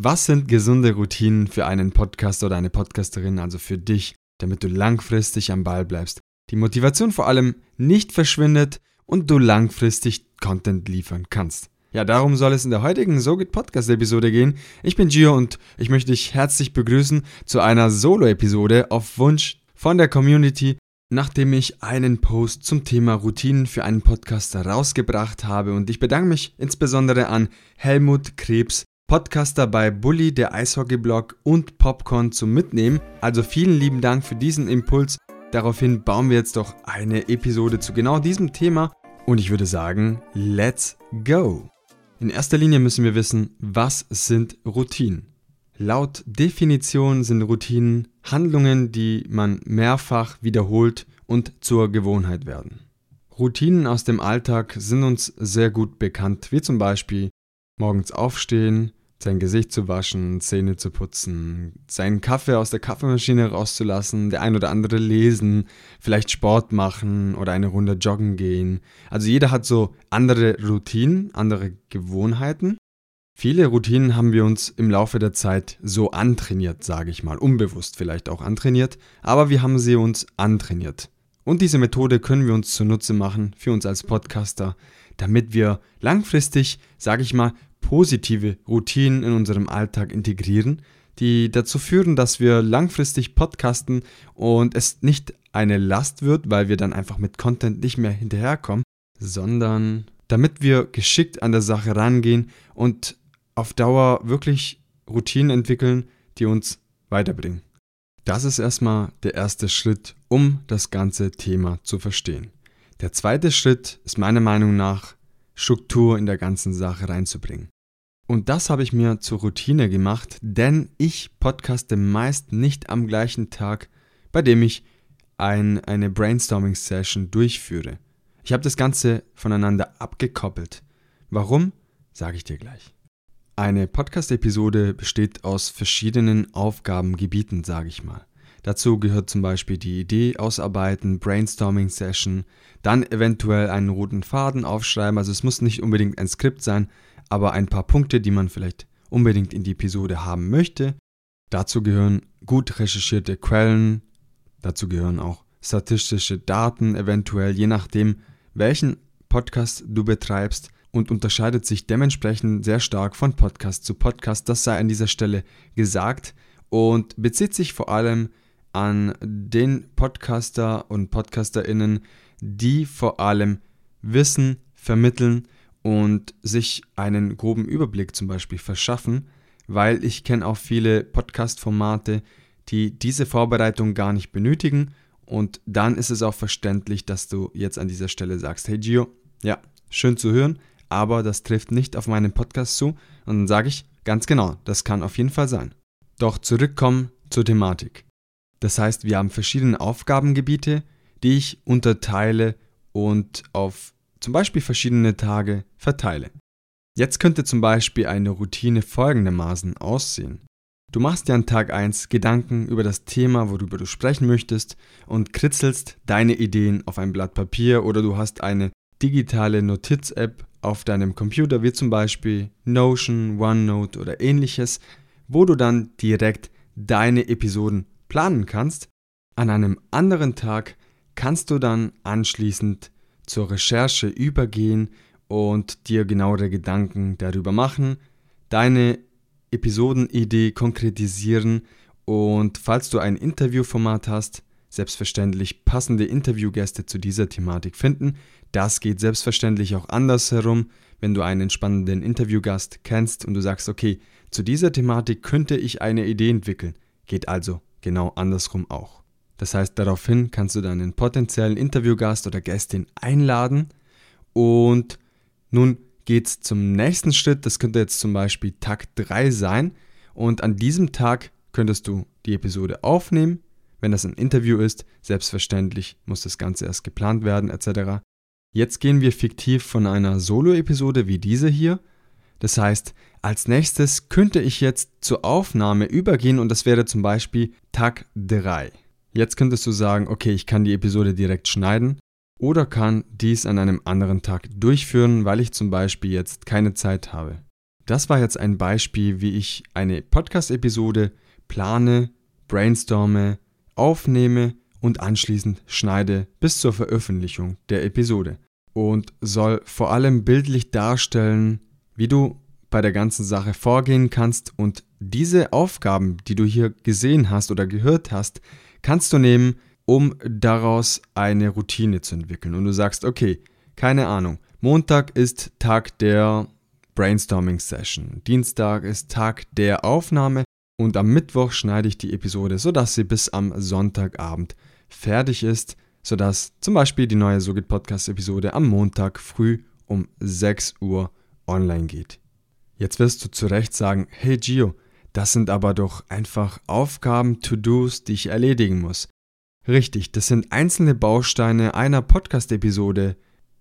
Was sind gesunde Routinen für einen Podcaster oder eine Podcasterin, also für dich, damit du langfristig am Ball bleibst? Die Motivation vor allem nicht verschwindet und du langfristig Content liefern kannst. Ja, darum soll es in der heutigen SoGit Podcast Episode gehen. Ich bin Gio und ich möchte dich herzlich begrüßen zu einer Solo-Episode auf Wunsch von der Community, nachdem ich einen Post zum Thema Routinen für einen Podcaster rausgebracht habe und ich bedanke mich insbesondere an Helmut Krebs, Podcaster bei Bully, der Eishockey-Blog und Popcorn zum Mitnehmen. Also vielen lieben Dank für diesen Impuls. Daraufhin bauen wir jetzt doch eine Episode zu genau diesem Thema und ich würde sagen, let's go! In erster Linie müssen wir wissen, was sind Routinen? Laut Definition sind Routinen Handlungen, die man mehrfach wiederholt und zur Gewohnheit werden. Routinen aus dem Alltag sind uns sehr gut bekannt, wie zum Beispiel morgens aufstehen, sein Gesicht zu waschen, Zähne zu putzen, seinen Kaffee aus der Kaffeemaschine rauszulassen, der ein oder andere lesen, vielleicht Sport machen oder eine Runde joggen gehen. Also jeder hat so andere Routinen, andere Gewohnheiten. Viele Routinen haben wir uns im Laufe der Zeit so antrainiert, sage ich mal, unbewusst vielleicht auch antrainiert, aber wir haben sie uns antrainiert. Und diese Methode können wir uns zunutze machen für uns als Podcaster, damit wir langfristig, sage ich mal, positive Routinen in unserem Alltag integrieren, die dazu führen, dass wir langfristig podcasten und es nicht eine Last wird, weil wir dann einfach mit Content nicht mehr hinterherkommen, sondern damit wir geschickt an der Sache rangehen und auf Dauer wirklich Routinen entwickeln, die uns weiterbringen. Das ist erstmal der erste Schritt, um das ganze Thema zu verstehen. Der zweite Schritt ist meiner Meinung nach, Struktur in der ganzen Sache reinzubringen. Und das habe ich mir zur Routine gemacht, denn ich podcaste meist nicht am gleichen Tag, bei dem ich ein, eine Brainstorming-Session durchführe. Ich habe das Ganze voneinander abgekoppelt. Warum? Sage ich dir gleich. Eine Podcast-Episode besteht aus verschiedenen Aufgabengebieten, sage ich mal. Dazu gehört zum Beispiel die Idee ausarbeiten, Brainstorming-Session, dann eventuell einen roten Faden aufschreiben. Also es muss nicht unbedingt ein Skript sein, aber ein paar Punkte, die man vielleicht unbedingt in die Episode haben möchte. Dazu gehören gut recherchierte Quellen, dazu gehören auch statistische Daten, eventuell je nachdem, welchen Podcast du betreibst und unterscheidet sich dementsprechend sehr stark von Podcast zu Podcast. Das sei an dieser Stelle gesagt und bezieht sich vor allem an den Podcaster und Podcasterinnen, die vor allem Wissen vermitteln, und sich einen groben Überblick zum Beispiel verschaffen, weil ich kenne auch viele Podcast-Formate, die diese Vorbereitung gar nicht benötigen und dann ist es auch verständlich, dass du jetzt an dieser Stelle sagst, hey Gio, ja, schön zu hören, aber das trifft nicht auf meinen Podcast zu und dann sage ich, ganz genau, das kann auf jeden Fall sein. Doch zurückkommen zur Thematik. Das heißt, wir haben verschiedene Aufgabengebiete, die ich unterteile und auf zum Beispiel verschiedene Tage, verteile. Jetzt könnte zum Beispiel eine Routine folgendermaßen aussehen. Du machst dir an Tag 1 Gedanken über das Thema, worüber du sprechen möchtest und kritzelst deine Ideen auf ein Blatt Papier oder du hast eine digitale Notiz-App auf deinem Computer, wie zum Beispiel Notion, OneNote oder ähnliches, wo du dann direkt deine Episoden planen kannst. An einem anderen Tag kannst du dann anschließend zur Recherche übergehen und dir genauere Gedanken darüber machen, deine Episodenidee konkretisieren und falls du ein Interviewformat hast, selbstverständlich passende Interviewgäste zu dieser Thematik finden. Das geht selbstverständlich auch andersherum, wenn du einen spannenden Interviewgast kennst und du sagst, okay, zu dieser Thematik könnte ich eine Idee entwickeln. Geht also genau andersrum auch. Das heißt, daraufhin kannst du deinen potenziellen Interviewgast oder Gästin einladen und nun geht es zum nächsten Schritt. Das könnte jetzt zum Beispiel Tag 3 sein und an diesem Tag könntest du die Episode aufnehmen. Wenn das ein Interview ist, selbstverständlich muss das Ganze erst geplant werden etc. Jetzt gehen wir fiktiv von einer Solo-Episode wie diese hier. Das heißt, als nächstes könnte ich jetzt zur Aufnahme übergehen und das wäre zum Beispiel Tag 3. Jetzt könntest du sagen, okay, ich kann die Episode direkt schneiden oder kann dies an einem anderen Tag durchführen, weil ich zum Beispiel jetzt keine Zeit habe. Das war jetzt ein Beispiel, wie ich eine Podcast-Episode plane, brainstorme, aufnehme und anschließend schneide bis zur Veröffentlichung der Episode. Und soll vor allem bildlich darstellen, wie du bei der ganzen Sache vorgehen kannst und diese Aufgaben, die du hier gesehen hast oder gehört hast, kannst du nehmen, um daraus eine Routine zu entwickeln. Und du sagst, okay, keine Ahnung, Montag ist Tag der Brainstorming Session, Dienstag ist Tag der Aufnahme und am Mittwoch schneide ich die Episode, sodass sie bis am Sonntagabend fertig ist, sodass zum Beispiel die neue Sogit Podcast Episode am Montag früh um 6 Uhr online geht. Jetzt wirst du zu Recht sagen, hey Gio, das sind aber doch einfach Aufgaben, To-Dos, die ich erledigen muss. Richtig, das sind einzelne Bausteine einer Podcast-Episode,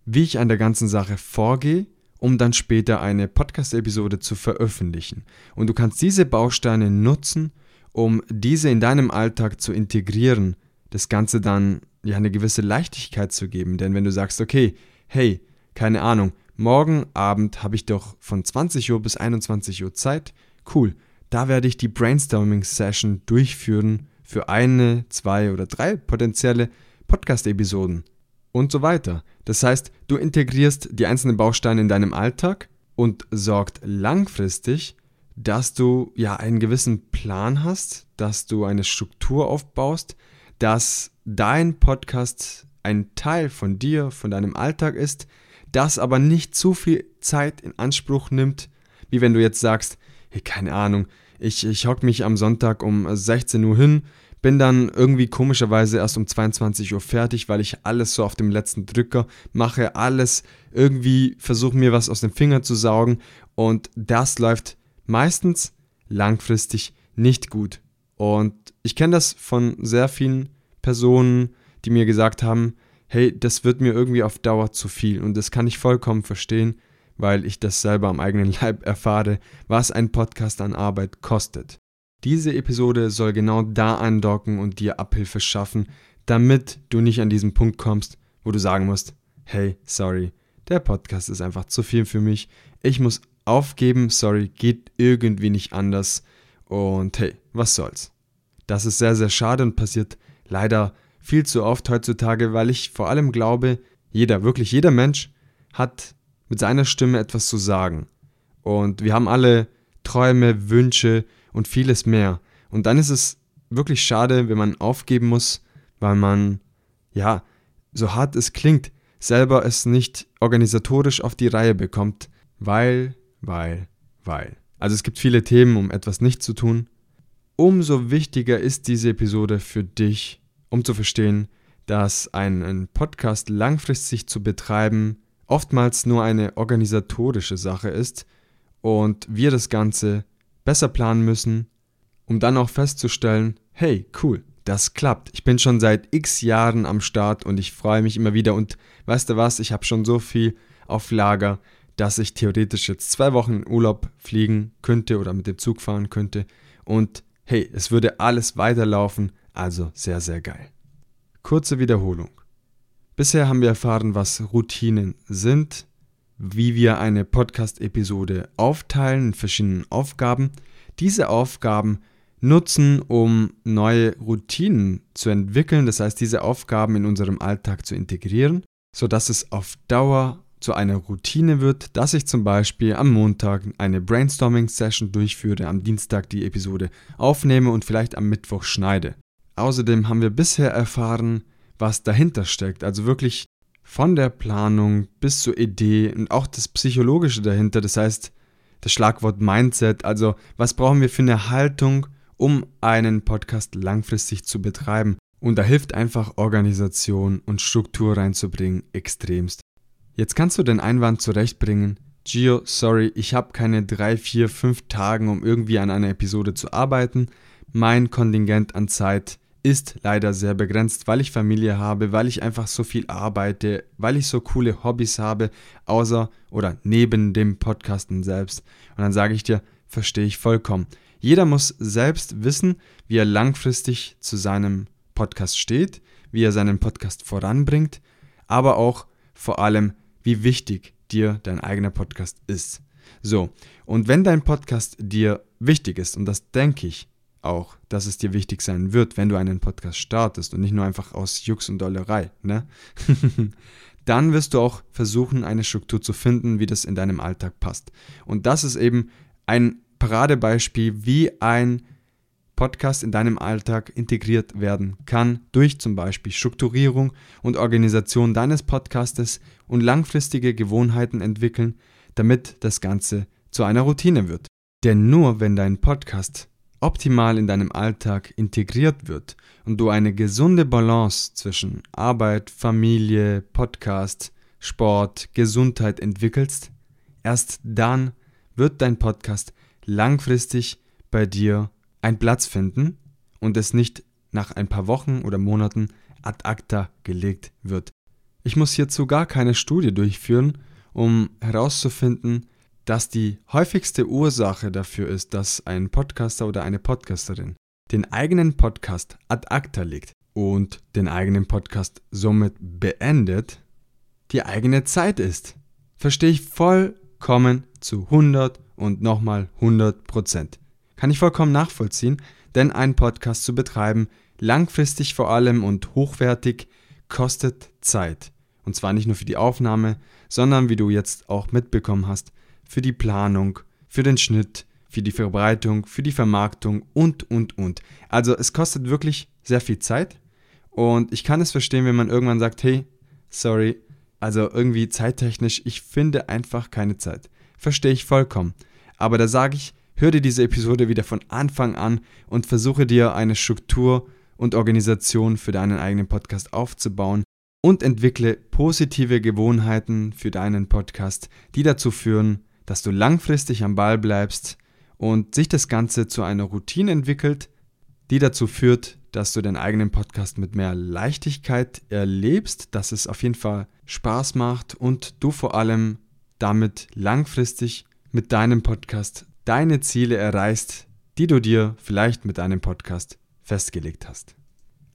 wie ich an der ganzen Sache vorgehe, um dann später eine Podcast-Episode zu veröffentlichen. Und du kannst diese Bausteine nutzen, um diese in deinem Alltag zu integrieren, das Ganze dann ja eine gewisse Leichtigkeit zu geben. Denn wenn du sagst, okay, hey, keine Ahnung, morgen Abend habe ich doch von 20 Uhr bis 21 Uhr Zeit. Cool, da werde ich die Brainstorming-Session durchführen für eine, zwei oder drei potenzielle Podcast-Episoden und so weiter. Das heißt, du integrierst die einzelnen Bausteine in deinem Alltag und sorgt langfristig, dass du ja einen gewissen Plan hast, dass du eine Struktur aufbaust, dass dein Podcast ein Teil von dir, von deinem Alltag ist, das aber nicht zu viel Zeit in Anspruch nimmt, wie wenn du jetzt sagst, hey, keine Ahnung, ich, ich hock mich am Sonntag um 16 Uhr hin, bin dann irgendwie komischerweise erst um 22 Uhr fertig, weil ich alles so auf dem letzten Drücker mache, alles irgendwie versuche mir was aus dem Finger zu saugen und das läuft meistens langfristig nicht gut. Und ich kenne das von sehr vielen Personen, die mir gesagt haben, hey, das wird mir irgendwie auf Dauer zu viel. Und das kann ich vollkommen verstehen, weil ich das selber am eigenen Leib erfahre, was ein Podcast an Arbeit kostet. Diese Episode soll genau da andocken und dir Abhilfe schaffen, damit du nicht an diesen Punkt kommst, wo du sagen musst, hey, sorry, der Podcast ist einfach zu viel für mich. Ich muss aufgeben, sorry, geht irgendwie nicht anders. Und hey, was soll's. Das ist sehr, sehr schade und passiert leider viel zu oft heutzutage, weil ich vor allem glaube, jeder, wirklich jeder Mensch hat mit seiner Stimme etwas zu sagen. Und wir haben alle Träume, Wünsche und vieles mehr. Und dann ist es wirklich schade, wenn man aufgeben muss, weil man, ja, so hart es klingt, selber es nicht organisatorisch auf die Reihe bekommt, weil, weil, weil. Also es gibt viele Themen, um etwas nicht zu tun. Umso wichtiger ist diese Episode für dich um zu verstehen, dass ein, Podcast langfristig zu betreiben oftmals nur eine organisatorische Sache ist und wir das Ganze besser planen müssen, um dann auch festzustellen, hey, cool, das klappt. Ich bin schon seit x Jahren am Start und ich freue mich immer wieder. Und weißt du was, ich habe schon so viel auf Lager, dass ich theoretisch jetzt zwei Wochen in Urlaub fliegen könnte oder mit dem Zug fahren könnte. Und hey, es würde alles weiterlaufen, also sehr, sehr geil. Kurze Wiederholung. Bisher haben wir erfahren, was Routinen sind, wie wir eine Podcast-Episode aufteilen in verschiedenen Aufgaben. Diese Aufgaben nutzen, um neue Routinen zu entwickeln, das heißt diese Aufgaben in unserem Alltag zu integrieren, sodass es auf Dauer zu einer Routine wird, dass ich zum Beispiel am Montag eine Brainstorming-Session durchführe, am Dienstag die Episode aufnehme und vielleicht am Mittwoch schneide. Außerdem haben wir bisher erfahren, was dahinter steckt, also wirklich von der Planung bis zur Idee und auch das Psychologische dahinter, das heißt das Schlagwort Mindset, also was brauchen wir für eine Haltung, um einen Podcast langfristig zu betreiben. Und da hilft einfach Organisation und Struktur reinzubringen extremst. Jetzt kannst du den Einwand zurechtbringen, Gio, sorry, ich habe keine drei, vier, fünf Tagen, um irgendwie an einer Episode zu arbeiten. Mein Kontingent an Zeit ist leider sehr begrenzt, weil ich Familie habe, weil ich einfach so viel arbeite, weil ich so coole Hobbys habe, außer oder neben dem Podcasten selbst. Und dann sage ich dir, verstehe ich vollkommen. Jeder muss selbst wissen, wie er langfristig zu seinem Podcast steht, wie er seinen Podcast voranbringt, aber auch vor allem, wie wichtig dir dein eigener Podcast ist. So, und wenn dein Podcast dir wichtig ist, und das denke ich auch, dass es dir wichtig sein wird, wenn du einen Podcast startest und nicht nur einfach aus Jux und Dollerei, ne? dann wirst du auch versuchen, eine Struktur zu finden, wie das in deinem Alltag passt. Und das ist eben ein Paradebeispiel, wie ein Podcast in deinem Alltag integriert werden kann durch zum Beispiel Strukturierung und Organisation deines Podcastes und langfristige Gewohnheiten entwickeln, damit das Ganze zu einer Routine wird. Denn nur wenn dein Podcast optimal in deinem Alltag integriert wird und du eine gesunde Balance zwischen Arbeit, Familie, Podcast, Sport, Gesundheit entwickelst, erst dann wird dein Podcast langfristig bei dir einen Platz finden und es nicht nach ein paar Wochen oder Monaten ad acta gelegt wird. Ich muss hierzu gar keine Studie durchführen, um herauszufinden, dass die häufigste Ursache dafür ist, dass ein Podcaster oder eine Podcasterin den eigenen Podcast ad acta legt und den eigenen Podcast somit beendet, die eigene Zeit ist. Verstehe ich vollkommen zu 100 und nochmal 100 Prozent. Kann ich vollkommen nachvollziehen, denn einen Podcast zu betreiben, langfristig vor allem und hochwertig, kostet Zeit. Und zwar nicht nur für die Aufnahme, sondern wie du jetzt auch mitbekommen hast, für die Planung, für den Schnitt, für die Verbreitung, für die Vermarktung und, und, und. Also es kostet wirklich sehr viel Zeit und ich kann es verstehen, wenn man irgendwann sagt, hey, sorry, also irgendwie zeittechnisch, ich finde einfach keine Zeit. Verstehe ich vollkommen. Aber da sage ich, hör dir diese Episode wieder von Anfang an und versuche dir eine Struktur und Organisation für deinen eigenen Podcast aufzubauen und entwickle positive Gewohnheiten für deinen Podcast, die dazu führen, dass du langfristig am Ball bleibst und sich das Ganze zu einer Routine entwickelt, die dazu führt, dass du deinen eigenen Podcast mit mehr Leichtigkeit erlebst, dass es auf jeden Fall Spaß macht und du vor allem damit langfristig mit deinem Podcast deine Ziele erreichst, die du dir vielleicht mit deinem Podcast festgelegt hast.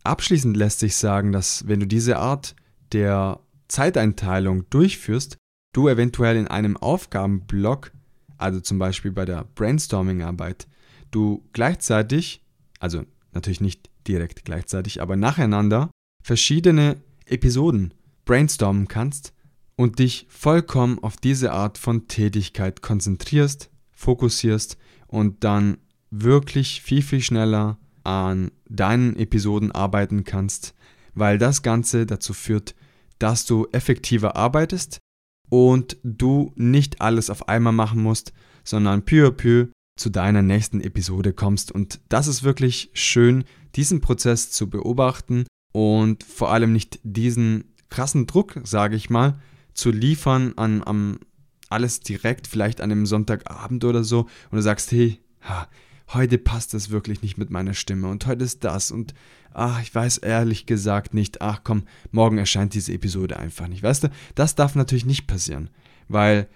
Abschließend lässt sich sagen, dass wenn du diese Art der Zeiteinteilung durchführst, du eventuell in einem Aufgabenblock, also zum Beispiel bei der Brainstorming-Arbeit, du gleichzeitig, also natürlich nicht direkt gleichzeitig, aber nacheinander verschiedene Episoden brainstormen kannst und dich vollkommen auf diese Art von Tätigkeit konzentrierst fokussierst und dann wirklich viel, viel schneller an deinen Episoden arbeiten kannst, weil das Ganze dazu führt, dass du effektiver arbeitest und du nicht alles auf einmal machen musst, sondern peu à peu zu deiner nächsten Episode kommst. Und das ist wirklich schön, diesen Prozess zu beobachten und vor allem nicht diesen krassen Druck, sage ich mal, zu liefern an, am alles direkt, vielleicht an einem Sonntagabend oder so, und du sagst, hey, ha, heute passt das wirklich nicht mit meiner Stimme und heute ist das und ach, ich weiß ehrlich gesagt nicht, ach komm, morgen erscheint diese Episode einfach nicht. Weißt du, das darf natürlich nicht passieren, weil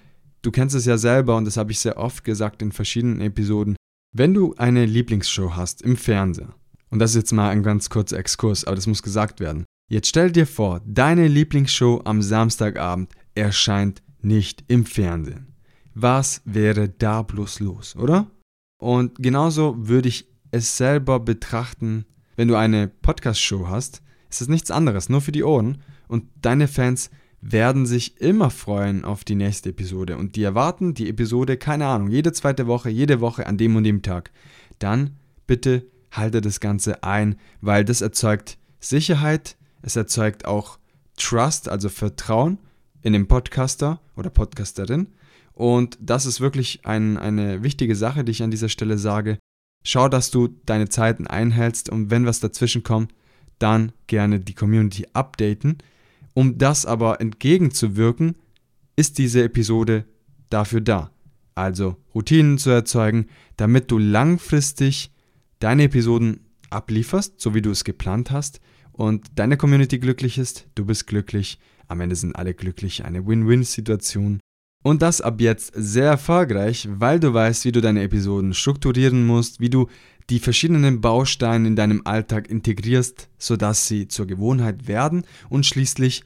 du kennst es ja selber und das habe ich sehr oft gesagt in verschiedenen Episoden. Wenn du eine Lieblingsshow hast im Fernseher, und das ist jetzt mal ein ganz kurzer Exkurs, aber das muss gesagt werden. Jetzt stell dir vor, deine Lieblingsshow am Samstagabend erscheint nicht im Fernsehen. Was wäre da bloß los, oder? Und genauso würde ich es selber betrachten, wenn du eine Podcast-Show hast, ist es nichts anderes, nur für die Ohren. Und deine Fans werden sich immer freuen auf die nächste Episode. Und die erwarten die Episode, keine Ahnung, jede zweite Woche, jede Woche an dem und dem Tag. Dann bitte halte das Ganze ein, weil das erzeugt Sicherheit, es erzeugt auch Trust, also Vertrauen in den Podcaster oder Podcasterin. Und das ist wirklich ein, eine wichtige Sache, die ich an dieser Stelle sage. Schau, dass du deine Zeiten einhältst und wenn was dazwischen kommt, dann gerne die Community updaten. Um das aber entgegenzuwirken, ist diese Episode dafür da. Also Routinen zu erzeugen, damit du langfristig deine Episoden ablieferst, so wie du es geplant hast und deine Community glücklich ist, du bist glücklich am Ende sind alle glücklich, eine Win-Win-Situation. Und das ab jetzt sehr erfolgreich, weil du weißt, wie du deine Episoden strukturieren musst, wie du die verschiedenen Bausteine in deinem Alltag integrierst, sodass sie zur Gewohnheit werden und schließlich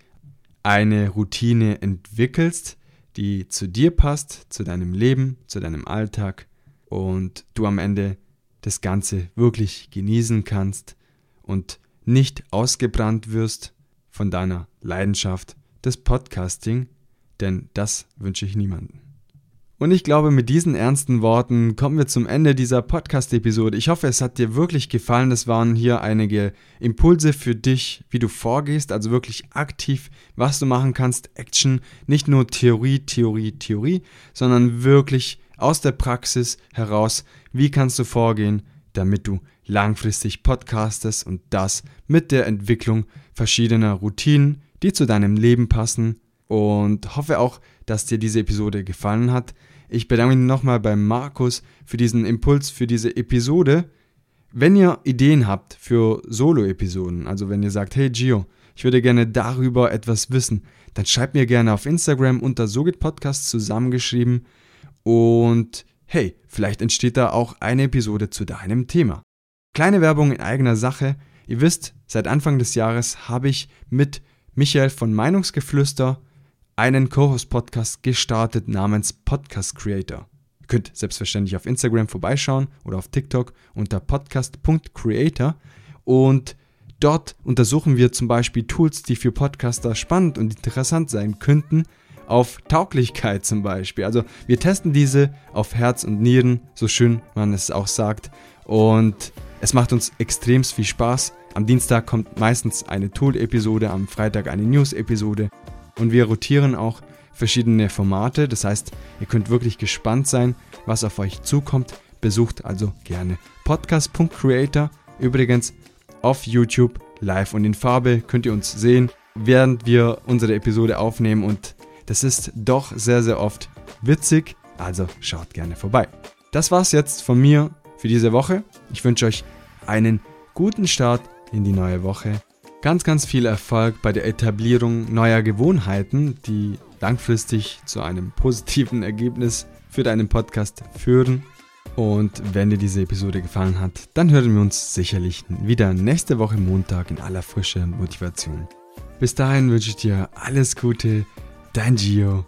eine Routine entwickelst, die zu dir passt, zu deinem Leben, zu deinem Alltag und du am Ende das Ganze wirklich genießen kannst und nicht ausgebrannt wirst von deiner Leidenschaft des Podcasting, denn das wünsche ich niemandem. Und ich glaube, mit diesen ernsten Worten kommen wir zum Ende dieser Podcast-Episode. Ich hoffe, es hat dir wirklich gefallen. Es waren hier einige Impulse für dich, wie du vorgehst, also wirklich aktiv, was du machen kannst. Action, nicht nur Theorie, Theorie, Theorie, sondern wirklich aus der Praxis heraus, wie kannst du vorgehen, damit du langfristig podcastest und das mit der Entwicklung verschiedener Routinen, die zu deinem Leben passen. Und hoffe auch, dass dir diese Episode gefallen hat. Ich bedanke mich nochmal bei Markus für diesen Impuls, für diese Episode. Wenn ihr Ideen habt für Solo-Episoden, also wenn ihr sagt, hey Gio, ich würde gerne darüber etwas wissen, dann schreibt mir gerne auf Instagram unter Sogit Podcast zusammengeschrieben und hey, vielleicht entsteht da auch eine Episode zu deinem Thema. Kleine Werbung in eigener Sache. Ihr wisst, seit Anfang des Jahres habe ich mit Michael von Meinungsgeflüster einen Co-Host-Podcast gestartet namens Podcast Creator. Ihr könnt selbstverständlich auf Instagram vorbeischauen oder auf TikTok unter podcast.creator und dort untersuchen wir zum Beispiel Tools, die für Podcaster spannend und interessant sein könnten auf Tauglichkeit zum Beispiel. Also wir testen diese auf Herz und Nieren, so schön man es auch sagt. Und es macht uns extrem viel Spaß. Am Dienstag kommt meistens eine Tool-Episode, am Freitag eine News-Episode. Und wir rotieren auch verschiedene Formate. Das heißt, ihr könnt wirklich gespannt sein, was auf euch zukommt. Besucht also gerne podcast.creator. Übrigens auf YouTube live und in Farbe könnt ihr uns sehen, während wir unsere Episode aufnehmen und das ist doch sehr, sehr oft witzig, also schaut gerne vorbei. Das war's jetzt von mir für diese Woche. Ich wünsche euch einen guten Start in die neue Woche. Ganz, ganz viel Erfolg bei der Etablierung neuer Gewohnheiten, die langfristig zu einem positiven Ergebnis für deinen Podcast führen. Und wenn dir diese Episode gefallen hat, dann hören wir uns sicherlich wieder nächste Woche Montag in aller Frische und Motivation. Bis dahin wünsche ich dir alles Gute, dein Gio